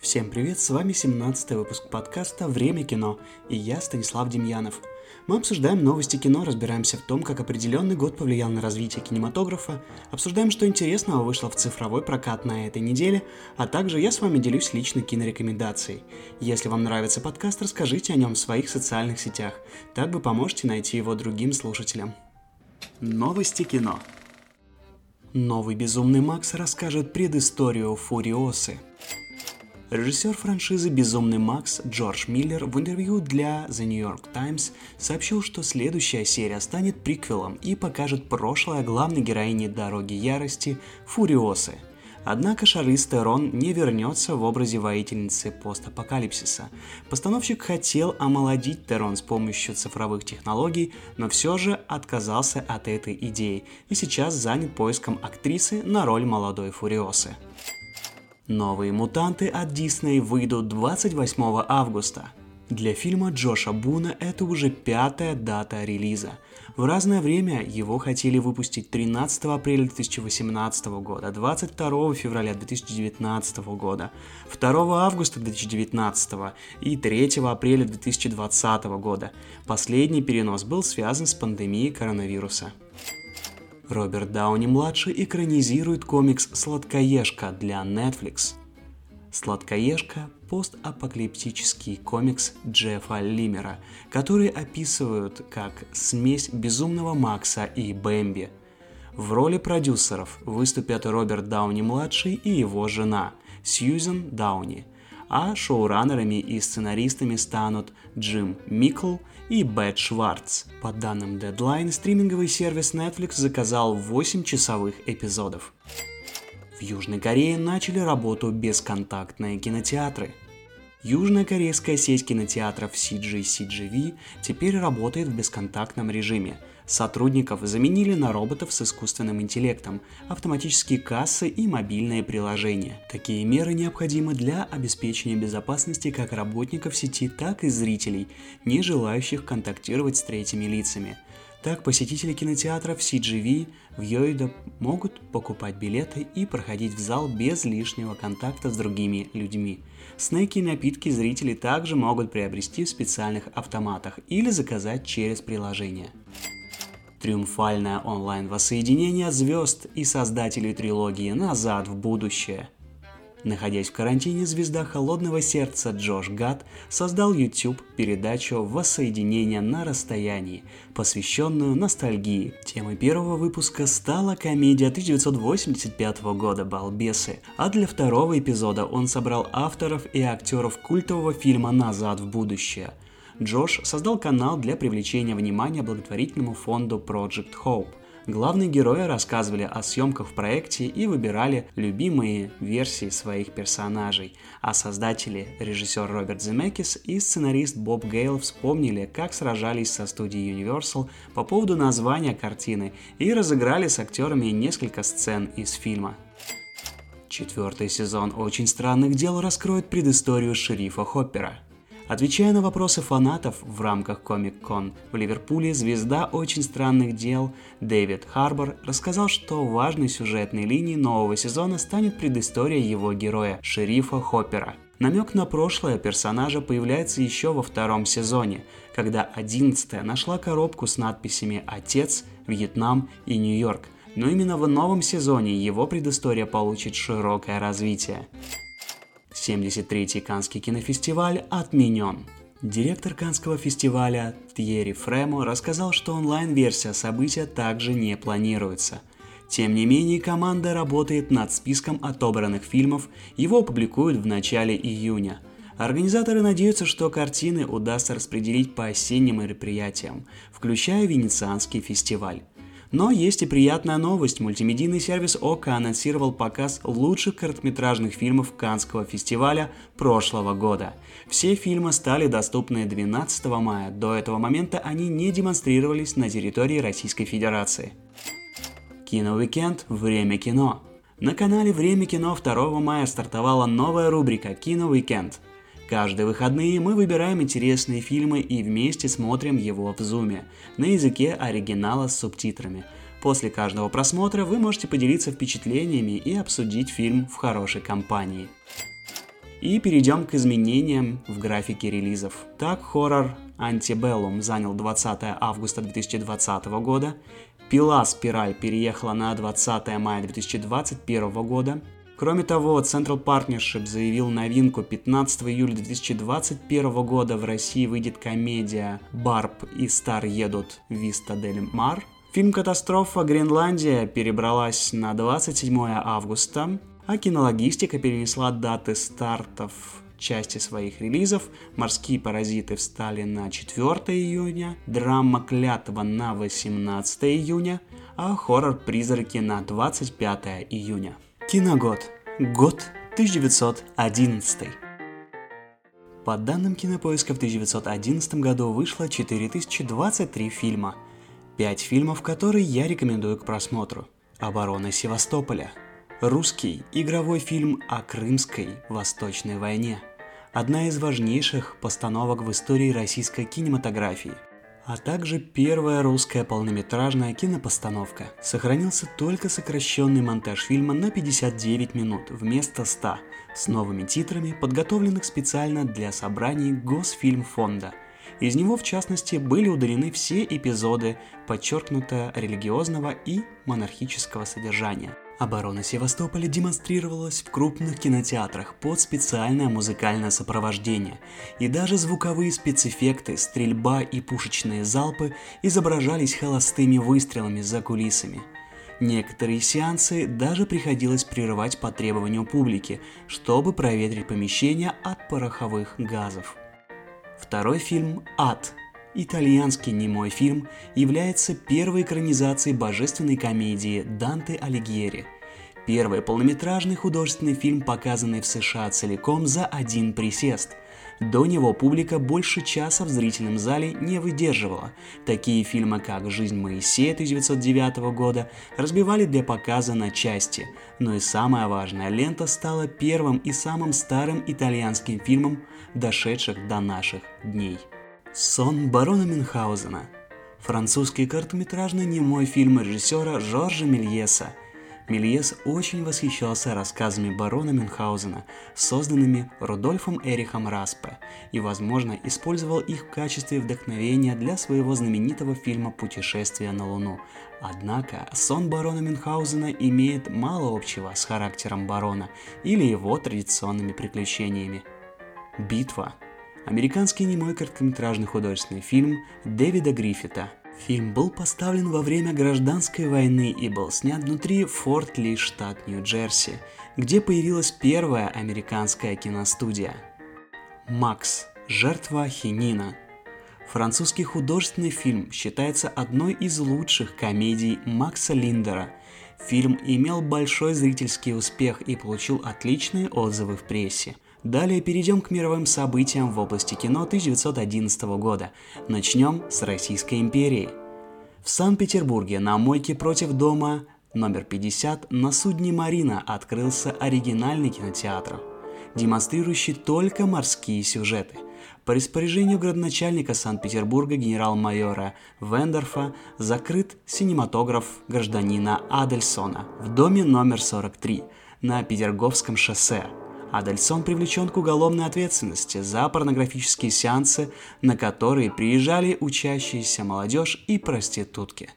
Всем привет, с вами 17 выпуск подкаста «Время кино» и я, Станислав Демьянов. Мы обсуждаем новости кино, разбираемся в том, как определенный год повлиял на развитие кинематографа, обсуждаем, что интересного вышло в цифровой прокат на этой неделе, а также я с вами делюсь личной кинорекомендацией. Если вам нравится подкаст, расскажите о нем в своих социальных сетях, так вы поможете найти его другим слушателям. Новости кино. Новый Безумный Макс расскажет предысторию Фуриосы – Режиссер франшизы «Безумный Макс» Джордж Миллер в интервью для The New York Times сообщил, что следующая серия станет приквелом и покажет прошлое главной героини «Дороги ярости» Фуриосы. Однако Шарлиз Терон не вернется в образе воительницы постапокалипсиса. Постановщик хотел омолодить Терон с помощью цифровых технологий, но все же отказался от этой идеи и сейчас занят поиском актрисы на роль молодой Фуриосы. Новые мутанты от Дисней выйдут 28 августа. Для фильма Джоша Буна это уже пятая дата релиза. В разное время его хотели выпустить 13 апреля 2018 года, 22 февраля 2019 года, 2 августа 2019 и 3 апреля 2020 года. Последний перенос был связан с пандемией коронавируса. Роберт Дауни-младший экранизирует комикс «Сладкоежка» для Netflix. «Сладкоежка» – постапокалиптический комикс Джеффа Лимера, который описывают как смесь Безумного Макса и Бэмби. В роли продюсеров выступят Роберт Дауни-младший и его жена Сьюзен Дауни, а шоураннерами и сценаристами станут Джим Микл – и Бэт Шварц. По данным Deadline, стриминговый сервис Netflix заказал 8 часовых эпизодов. В Южной Корее начали работу бесконтактные кинотеатры. Южная корейская сеть кинотеатров CGCGV теперь работает в бесконтактном режиме – Сотрудников заменили на роботов с искусственным интеллектом, автоматические кассы и мобильные приложения. Такие меры необходимы для обеспечения безопасности как работников сети, так и зрителей, не желающих контактировать с третьими лицами. Так посетители кинотеатров CGV в Йоидо могут покупать билеты и проходить в зал без лишнего контакта с другими людьми. Снеки и напитки зрители также могут приобрести в специальных автоматах или заказать через приложение. Триумфальное онлайн-воссоединение звезд и создателей трилогии «Назад в будущее». Находясь в карантине, звезда «Холодного сердца» Джош Гад создал YouTube передачу «Воссоединение на расстоянии», посвященную ностальгии. Темой первого выпуска стала комедия 1985 года «Балбесы», а для второго эпизода он собрал авторов и актеров культового фильма «Назад в будущее», Джош создал канал для привлечения внимания благотворительному фонду Project Hope. Главные герои рассказывали о съемках в проекте и выбирали любимые версии своих персонажей, а создатели, режиссер Роберт Земекис и сценарист Боб Гейл вспомнили, как сражались со студией Universal по поводу названия картины и разыграли с актерами несколько сцен из фильма. Четвертый сезон «Очень странных дел» раскроет предысторию шерифа Хоппера – Отвечая на вопросы фанатов в рамках Comic-Con в Ливерпуле, звезда очень странных дел Дэвид Харбор рассказал, что важной сюжетной линией нового сезона станет предыстория его героя, шерифа Хоппера. Намек на прошлое персонажа появляется еще во втором сезоне, когда 11 нашла коробку с надписями «Отец», «Вьетнам» и «Нью-Йорк», но именно в новом сезоне его предыстория получит широкое развитие. 73-й Канский кинофестиваль отменен. Директор Канского фестиваля Тьерри Фремо рассказал, что онлайн-версия события также не планируется. Тем не менее, команда работает над списком отобранных фильмов, его опубликуют в начале июня. Организаторы надеются, что картины удастся распределить по осенним мероприятиям, включая Венецианский фестиваль. Но есть и приятная новость. Мультимедийный сервис ОКА анонсировал показ лучших короткометражных фильмов Канского фестиваля прошлого года. Все фильмы стали доступны 12 мая. До этого момента они не демонстрировались на территории Российской Федерации. Кино-уикенд «Время кино». На канале «Время кино» 2 мая стартовала новая рубрика «Кино-уикенд». Каждые выходные мы выбираем интересные фильмы и вместе смотрим его в зуме на языке оригинала с субтитрами. После каждого просмотра вы можете поделиться впечатлениями и обсудить фильм в хорошей компании. И перейдем к изменениям в графике релизов. Так, хоррор Антибеллум занял 20 августа 2020 года, Пила Спираль переехала на 20 мая 2021 года, Кроме того, Central Partnership заявил новинку 15 июля 2021 года в России выйдет комедия «Барб и Стар едут Виста Дель Мар». Фильм «Катастрофа. Гренландия» перебралась на 27 августа, а кинологистика перенесла даты стартов части своих релизов. «Морские паразиты» встали на 4 июня, драма «Клятва» на 18 июня, а хоррор-призраки на 25 июня. Киногод. Год 1911. По данным Кинопоиска, в 1911 году вышло 4023 фильма. Пять фильмов, которые я рекомендую к просмотру. «Оборона Севастополя», русский игровой фильм о Крымской Восточной войне, одна из важнейших постановок в истории российской кинематографии – а также первая русская полнометражная кинопостановка. Сохранился только сокращенный монтаж фильма на 59 минут вместо 100, с новыми титрами, подготовленных специально для собраний Госфильмфонда. Из него, в частности, были удалены все эпизоды подчеркнуто религиозного и монархического содержания. Оборона Севастополя демонстрировалась в крупных кинотеатрах под специальное музыкальное сопровождение, и даже звуковые спецэффекты, стрельба и пушечные залпы изображались холостыми выстрелами за кулисами. Некоторые сеансы даже приходилось прерывать по требованию публики, чтобы проветрить помещение от пороховых газов. Второй фильм «Ад» Итальянский немой фильм является первой экранизацией божественной комедии Данте Алигьери. Первый полнометражный художественный фильм, показанный в США целиком за один присест. До него публика больше часа в зрительном зале не выдерживала. Такие фильмы, как «Жизнь Моисея» 1909 года, разбивали для показа на части. Но и самая важная лента стала первым и самым старым итальянским фильмом, дошедших до наших дней. Сон барона Мюнхгаузена. Французский короткометражный немой фильм режиссера Жоржа Мельеса. Мельес очень восхищался рассказами барона Мюнхгаузена, созданными Рудольфом Эрихом Распе, и, возможно, использовал их в качестве вдохновения для своего знаменитого фильма «Путешествие на Луну». Однако, сон барона Мюнхгаузена имеет мало общего с характером барона или его традиционными приключениями. Битва Американский немой короткометражный художественный фильм Дэвида Гриффита. Фильм был поставлен во время гражданской войны и был снят внутри Форт Ли, штат Нью-Джерси, где появилась первая американская киностудия. Макс. Жертва хинина. Французский художественный фильм считается одной из лучших комедий Макса Линдера. Фильм имел большой зрительский успех и получил отличные отзывы в прессе. Далее перейдем к мировым событиям в области кино 1911 года. Начнем с Российской империи. В Санкт-Петербурге на мойке против дома номер 50 на судне «Марина» открылся оригинальный кинотеатр, демонстрирующий только морские сюжеты. По распоряжению градоначальника Санкт-Петербурга генерал-майора Вендорфа закрыт синематограф гражданина Адельсона в доме номер 43 на Петерговском шоссе – Адельсон привлечен к уголовной ответственности за порнографические сеансы, на которые приезжали учащиеся молодежь и проститутки.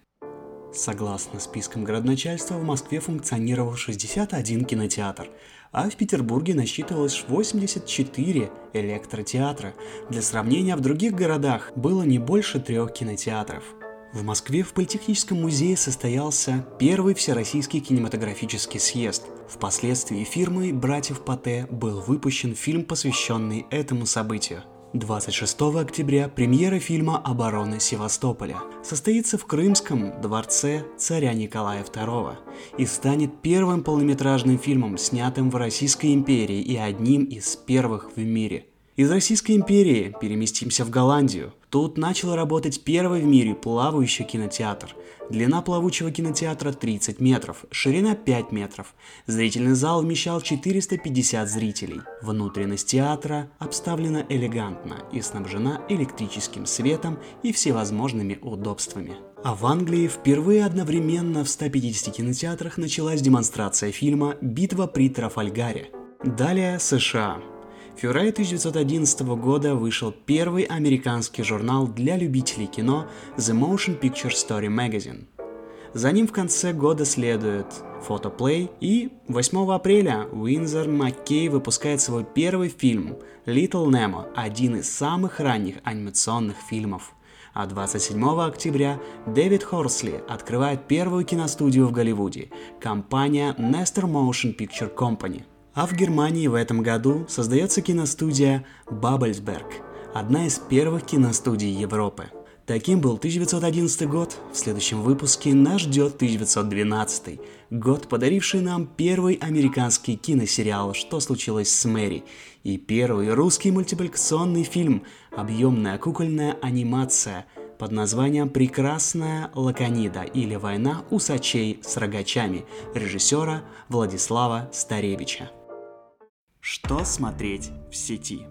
Согласно спискам городначальства, в Москве функционировал 61 кинотеатр, а в Петербурге насчитывалось 84 электротеатра. Для сравнения, в других городах было не больше трех кинотеатров – в Москве в Политехническом музее состоялся первый Всероссийский кинематографический съезд. Впоследствии фирмой братьев Пате был выпущен фильм, посвященный этому событию. 26 октября премьера фильма «Оборона Севастополя» состоится в Крымском дворце царя Николая II и станет первым полнометражным фильмом, снятым в Российской империи и одним из первых в мире. Из Российской империи переместимся в Голландию – Тут начал работать первый в мире плавающий кинотеатр. Длина плавучего кинотеатра 30 метров, ширина 5 метров. Зрительный зал вмещал 450 зрителей. Внутренность театра обставлена элегантно и снабжена электрическим светом и всевозможными удобствами. А в Англии впервые одновременно в 150 кинотеатрах началась демонстрация фильма «Битва при Трафальгаре». Далее США. В феврале 1911 года вышел первый американский журнал для любителей кино The Motion Picture Story Magazine. За ним в конце года следует Photoplay и 8 апреля Уинзер Маккей выпускает свой первый фильм Little Nemo, один из самых ранних анимационных фильмов. А 27 октября Дэвид Хорсли открывает первую киностудию в Голливуде – компания Nestor Motion Picture Company – а в Германии в этом году создается киностудия Бабельсберг, одна из первых киностудий Европы. Таким был 1911 год. В следующем выпуске нас ждет 1912, год, подаривший нам первый американский киносериал «Что случилось с Мэри» и первый русский мультипликационный фильм «Объемная кукольная анимация» под названием «Прекрасная Лаконида» или «Война усачей с рогачами» режиссера Владислава Старевича. Что смотреть в сети?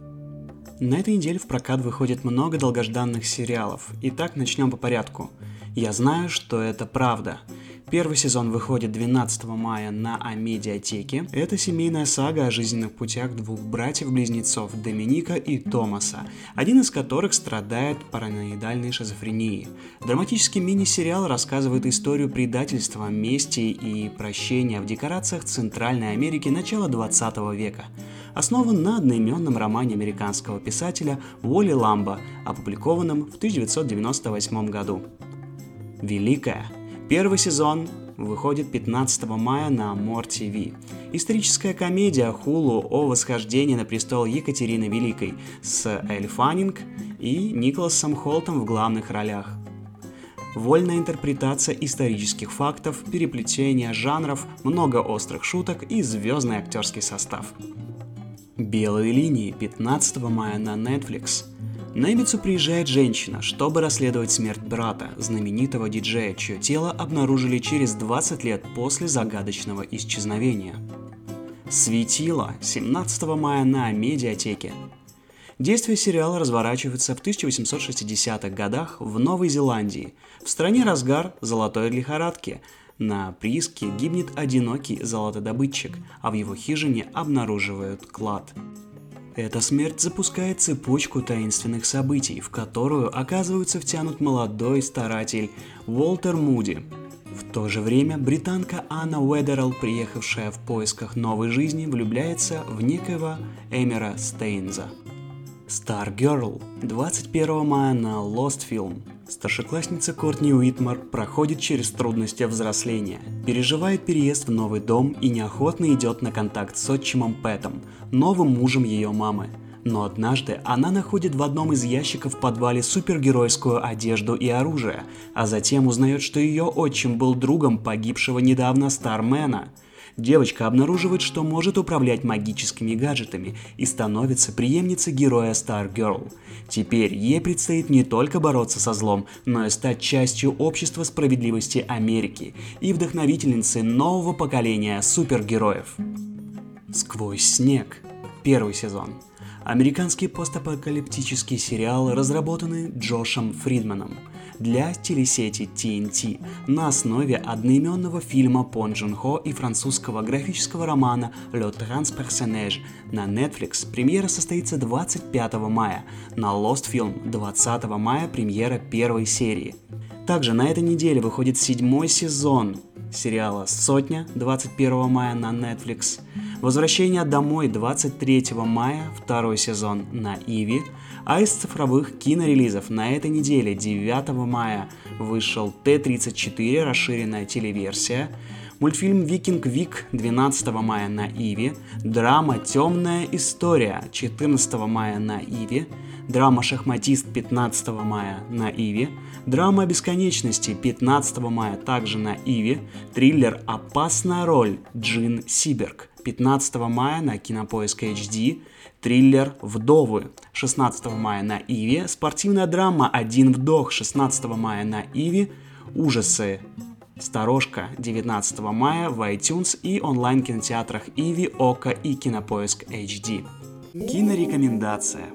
На этой неделе в прокат выходит много долгожданных сериалов. Итак, начнем по порядку. Я знаю, что это правда. Первый сезон выходит 12 мая на Амедиатеке. Это семейная сага о жизненных путях двух братьев-близнецов Доминика и Томаса, один из которых страдает параноидальной шизофренией. Драматический мини-сериал рассказывает историю предательства, мести и прощения в декорациях Центральной Америки начала 20 века. Основан на одноименном романе американского писателя Уолли Ламба, опубликованном в 1998 году. Великая Первый сезон выходит 15 мая на More TV. Историческая комедия Хулу о восхождении на престол Екатерины Великой с Эль Фаннинг и Николасом Холтом в главных ролях. Вольная интерпретация исторических фактов, переплетение жанров, много острых шуток и звездный актерский состав. Белые линии 15 мая на Netflix – на Ибицу приезжает женщина, чтобы расследовать смерть брата, знаменитого диджея, чье тело обнаружили через 20 лет после загадочного исчезновения. Светило 17 мая на медиатеке. Действие сериала разворачивается в 1860-х годах в Новой Зеландии. В стране разгар золотой лихорадки. На прииске гибнет одинокий золотодобытчик, а в его хижине обнаруживают клад. Эта смерть запускает цепочку таинственных событий, в которую оказывается втянут молодой старатель Уолтер Муди. В то же время британка Анна Уэдерл, приехавшая в поисках новой жизни, влюбляется в некоего Эмера Стейнза. Star Girl 21 мая на Lost Film – Старшеклассница Кортни Уитмар проходит через трудности взросления, переживает переезд в новый дом и неохотно идет на контакт с отчимом Пэтом, новым мужем ее мамы. Но однажды она находит в одном из ящиков в подвале супергеройскую одежду и оружие, а затем узнает, что ее отчим был другом погибшего недавно Стармена – девочка обнаруживает, что может управлять магическими гаджетами и становится преемницей героя Star Girl. Теперь ей предстоит не только бороться со злом, но и стать частью общества справедливости Америки и вдохновительницей нового поколения супергероев. Сквозь снег. Первый сезон. Американский постапокалиптический сериал, разработанный Джошем Фридманом – для телесети TNT на основе одноименного фильма Пон Джун Хо и французского графического романа Le Transpersonnage на Netflix. Премьера состоится 25 мая, на Lost Film 20 мая премьера первой серии. Также на этой неделе выходит седьмой сезон сериала «Сотня» 21 мая на Netflix, «Возвращение домой» 23 мая, второй сезон на Иви, а из цифровых кинорелизов. На этой неделе 9 мая вышел Т-34 расширенная телеверсия, мультфильм «Викинг Вик» 12 мая на Иви, драма «Темная история» 14 мая на Иви, драма «Шахматист» 15 мая на Иви, драма бесконечности 15 мая также на Иви, триллер «Опасная роль» Джин Сиберг 15 мая на Кинопоиск HD, триллер «Вдовы» 16 мая на Иви, спортивная драма «Один вдох» 16 мая на Иви, ужасы «Сторожка» 19 мая в iTunes и онлайн-кинотеатрах Иви, Ока и Кинопоиск HD. Кинорекомендация.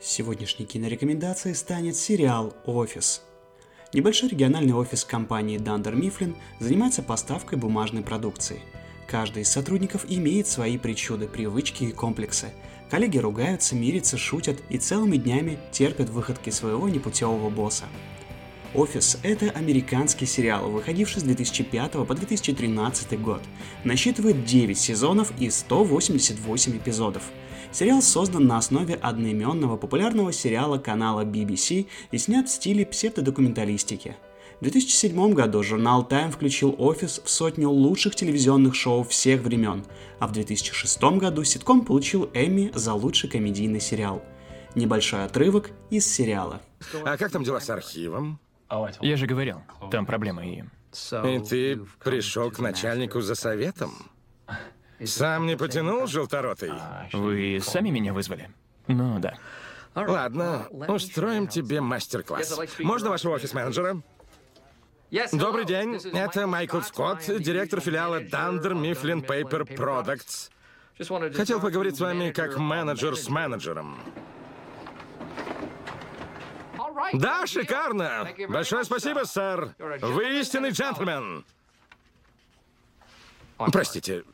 Сегодняшней кинорекомендацией станет сериал «Офис». Небольшой региональный офис компании Dunder Mifflin занимается поставкой бумажной продукции. Каждый из сотрудников имеет свои причуды, привычки и комплексы. Коллеги ругаются, мирятся, шутят и целыми днями терпят выходки своего непутевого босса. «Офис» — это американский сериал, выходивший с 2005 по 2013 год. Насчитывает 9 сезонов и 188 эпизодов — Сериал создан на основе одноименного популярного сериала канала BBC и снят в стиле псевдодокументалистики. В 2007 году журнал Time включил «Офис» в сотню лучших телевизионных шоу всех времен, а в 2006 году ситком получил Эмми за лучший комедийный сериал. Небольшой отрывок из сериала. А как там дела с архивом? Я же говорил, там проблемы и... И ты пришел к начальнику за советом? Сам не потянул, желторотый? Вы сами меня вызвали? Ну да. Ладно, устроим тебе мастер-класс. Можно вашего офис-менеджера? Добрый день, это Майкл Скотт, директор филиала Dunder Mifflin Paper Products. Хотел поговорить с вами как менеджер с менеджером. Да, шикарно. Большое спасибо, сэр. Вы истинный джентльмен. Простите,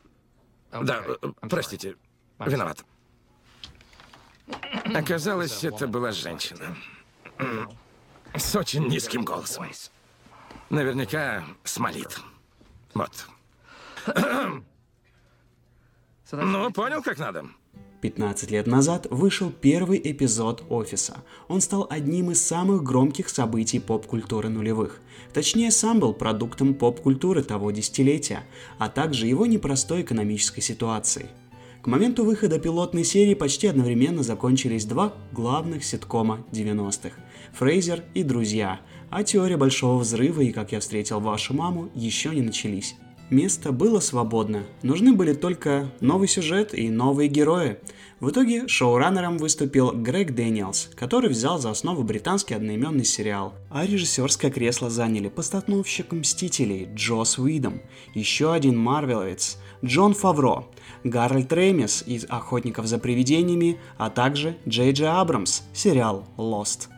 да, простите, виноват. Оказалось, это была женщина. С очень низким голосом. Наверняка смолит. Вот. Ну, понял, как надо. 15 лет назад вышел первый эпизод «Офиса». Он стал одним из самых громких событий поп-культуры нулевых. Точнее, сам был продуктом поп-культуры того десятилетия, а также его непростой экономической ситуации. К моменту выхода пилотной серии почти одновременно закончились два главных ситкома 90-х – «Фрейзер» и «Друзья», а «Теория большого взрыва» и «Как я встретил вашу маму» еще не начались. Место было свободно, нужны были только новый сюжет и новые герои. В итоге шоураннером выступил Грег Дэниелс, который взял за основу британский одноименный сериал. А режиссерское кресло заняли постановщик «Мстителей» Джос Уидом, еще один марвеловец Джон Фавро, Гарольд Ремис из «Охотников за привидениями», а также Джей Джей Абрамс, сериал «Lost».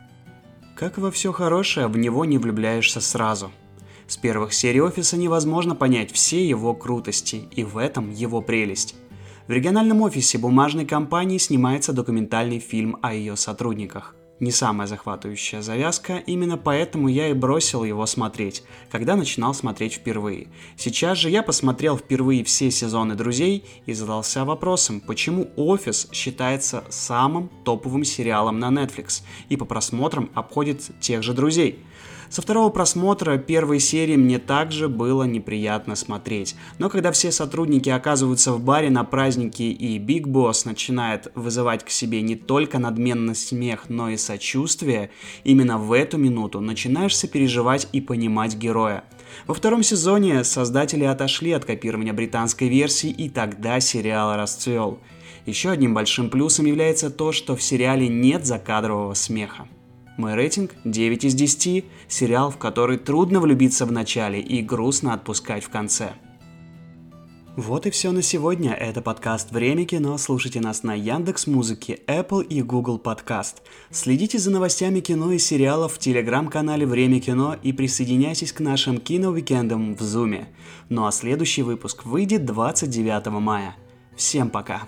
Как во все хорошее, в него не влюбляешься сразу – с первых серий офиса невозможно понять все его крутости, и в этом его прелесть. В региональном офисе бумажной компании снимается документальный фильм о ее сотрудниках. Не самая захватывающая завязка, именно поэтому я и бросил его смотреть, когда начинал смотреть впервые. Сейчас же я посмотрел впервые все сезоны «Друзей» и задался вопросом, почему «Офис» считается самым топовым сериалом на Netflix и по просмотрам обходит тех же «Друзей». Со второго просмотра первой серии мне также было неприятно смотреть. Но когда все сотрудники оказываются в баре на празднике и Биг Босс начинает вызывать к себе не только надменный смех, но и сочувствие, именно в эту минуту начинаешь сопереживать и понимать героя. Во втором сезоне создатели отошли от копирования британской версии, и тогда сериал расцвел. Еще одним большим плюсом является то, что в сериале нет закадрового смеха. Мой рейтинг 9 из 10, сериал, в который трудно влюбиться в начале и грустно отпускать в конце. Вот и все на сегодня. Это подкаст «Время кино». Слушайте нас на Яндекс Музыке, Apple и Google Подкаст. Следите за новостями кино и сериалов в телеграм-канале «Время кино» и присоединяйтесь к нашим кино-викендам в Зуме. Ну а следующий выпуск выйдет 29 мая. Всем пока!